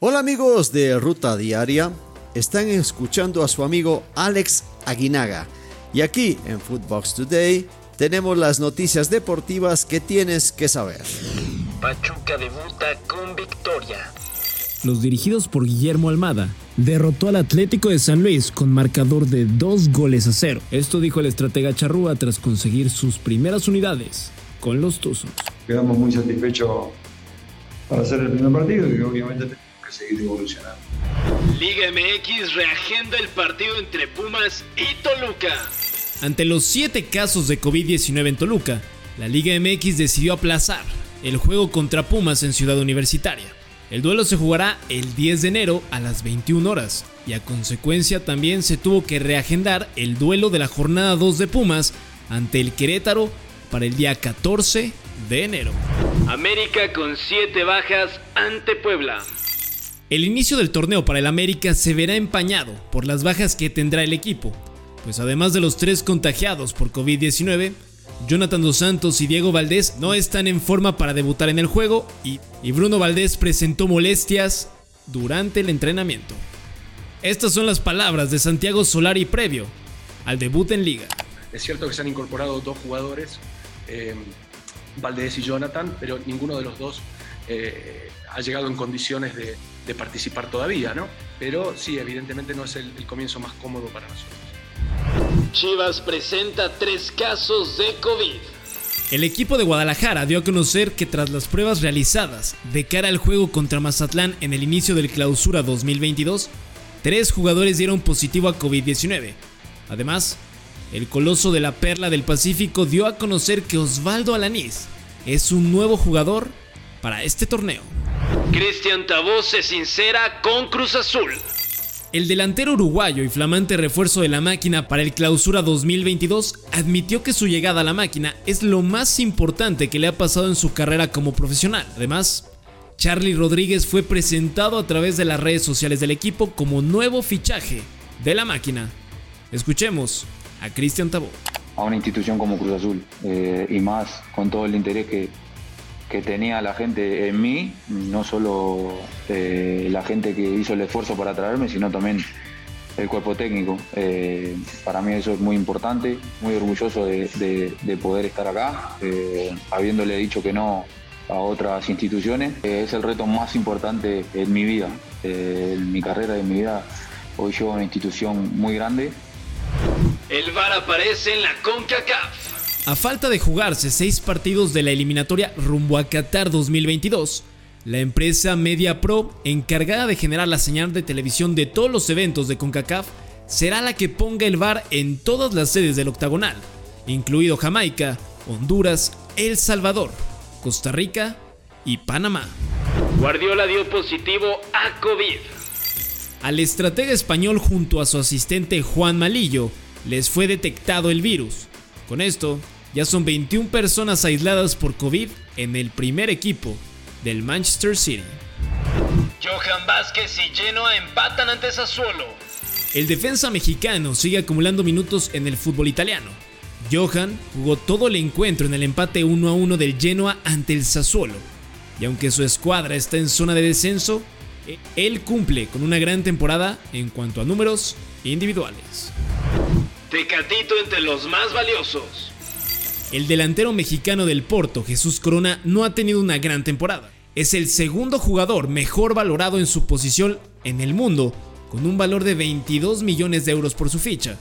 Hola amigos de Ruta Diaria, están escuchando a su amigo Alex Aguinaga y aquí en Footbox Today tenemos las noticias deportivas que tienes que saber. Pachuca debuta con victoria. Los dirigidos por Guillermo Almada derrotó al Atlético de San Luis con marcador de dos goles a cero. Esto dijo el estratega Charrúa tras conseguir sus primeras unidades con los Tuzos. Quedamos muy satisfechos para hacer el primer partido y obviamente seguir evolucionando. Liga MX reagenda el partido entre Pumas y Toluca. Ante los siete casos de COVID-19 en Toluca, la Liga MX decidió aplazar el juego contra Pumas en Ciudad Universitaria. El duelo se jugará el 10 de enero a las 21 horas y a consecuencia también se tuvo que reagendar el duelo de la jornada 2 de Pumas ante el Querétaro para el día 14 de enero. América con 7 bajas ante Puebla. El inicio del torneo para el América se verá empañado por las bajas que tendrá el equipo, pues además de los tres contagiados por COVID-19, Jonathan Dos Santos y Diego Valdés no están en forma para debutar en el juego y, Bruno Valdés presentó molestias durante el entrenamiento. Estas son las palabras de Santiago Solari previo al debut en liga. Es cierto que se han incorporado dos jugadores, eh, Valdés y Jonathan, pero ninguno de los dos eh, ha llegado en condiciones de, participar todavía, ¿no? Pero sí, evidentemente no es el, el comienzo más cómodo para nosotros. Chivas presenta tres casos de COVID. El equipo de Guadalajara dio a conocer que tras las pruebas realizadas de cara al juego contra Mazatlán en el inicio del clausura 2022, tres jugadores dieron positivo a COVID-19. Además, el coloso de la Perla del Pacífico dio a conocer que Osvaldo Alanís es un nuevo jugador para este torneo. Cristian Tabó se sincera con Cruz Azul. El delantero uruguayo y flamante refuerzo de la máquina para el Clausura 2022 admitió que su llegada a la máquina es lo más importante que le ha pasado en su carrera como profesional. Además, Charlie Rodríguez fue presentado a través de las redes sociales del equipo como nuevo fichaje de la máquina. Escuchemos a Cristian Tabó. A una institución como Cruz Azul eh, y más con todo el interés que, que tenía la gente en mí, no solo eh, la gente que hizo el esfuerzo para traerme, sino también el cuerpo técnico. Eh, para mí eso es muy importante, muy orgulloso de, poder estar acá, eh, habiéndole dicho que no a otras instituciones. es el reto más importante en mi vida, en mi carrera, en mi vida. Hoy llevo una institución muy grande. El VAR aparece en la CONCACAF. A falta de jugarse seis partidos de la eliminatoria rumbo a Qatar 2022, la empresa Media Pro, encargada de generar la señal de televisión de todos los eventos de CONCACAF, será la que ponga el VAR en todas las sedes del octagonal, incluido Jamaica, Honduras, El Salvador, Costa Rica y Panamá. Guardiola dio positivo a COVID. Al estratega español junto a su asistente Juan Malillo les fue detectado el virus. Con esto, ya son 21 personas aisladas por COVID en el primer equipo del Manchester City. Johan Vázquez y Genoa empatan ante Sassuolo. El defensa mexicano sigue acumulando minutos en el fútbol italiano. Johan jugó todo el encuentro en el empate 1 a 1 del Genoa ante el Sassuolo. Y aunque su escuadra está en zona de descenso, él cumple con una gran temporada en cuanto a números individuales. Tecatito entre los más valiosos. El delantero mexicano del Porto, Jesús Corona, no ha tenido una gran temporada. Es el segundo jugador mejor valorado en su posición en el mundo, con un valor de 22 millones de euros por su ficha,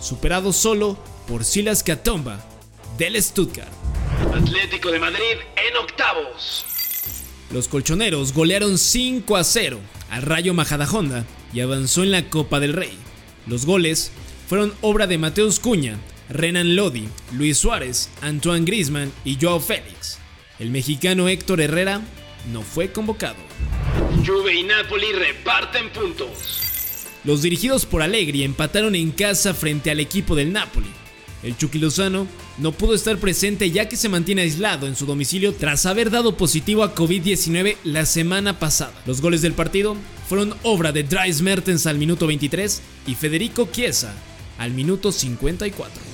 superado solo por Silas Katomba del Stuttgart. Atlético de Madrid en octavos. Los colchoneros golearon 5 a 0 al Rayo Majadahonda y avanzó en la Copa del Rey. Los goles fueron obra de Mateus Cuña, Renan Lodi, Luis Suárez, Antoine Grisman y Joao Félix. El mexicano Héctor Herrera no fue convocado. Juve y Napoli reparten puntos. Los dirigidos por Allegri empataron en casa frente al equipo del Napoli. El Chucky Lozano no pudo estar presente ya que se mantiene aislado en su domicilio tras haber dado positivo a COVID-19 la semana pasada. Los goles del partido fueron obra de Dries Mertens al minuto 23 y Federico Chiesa al minuto 54.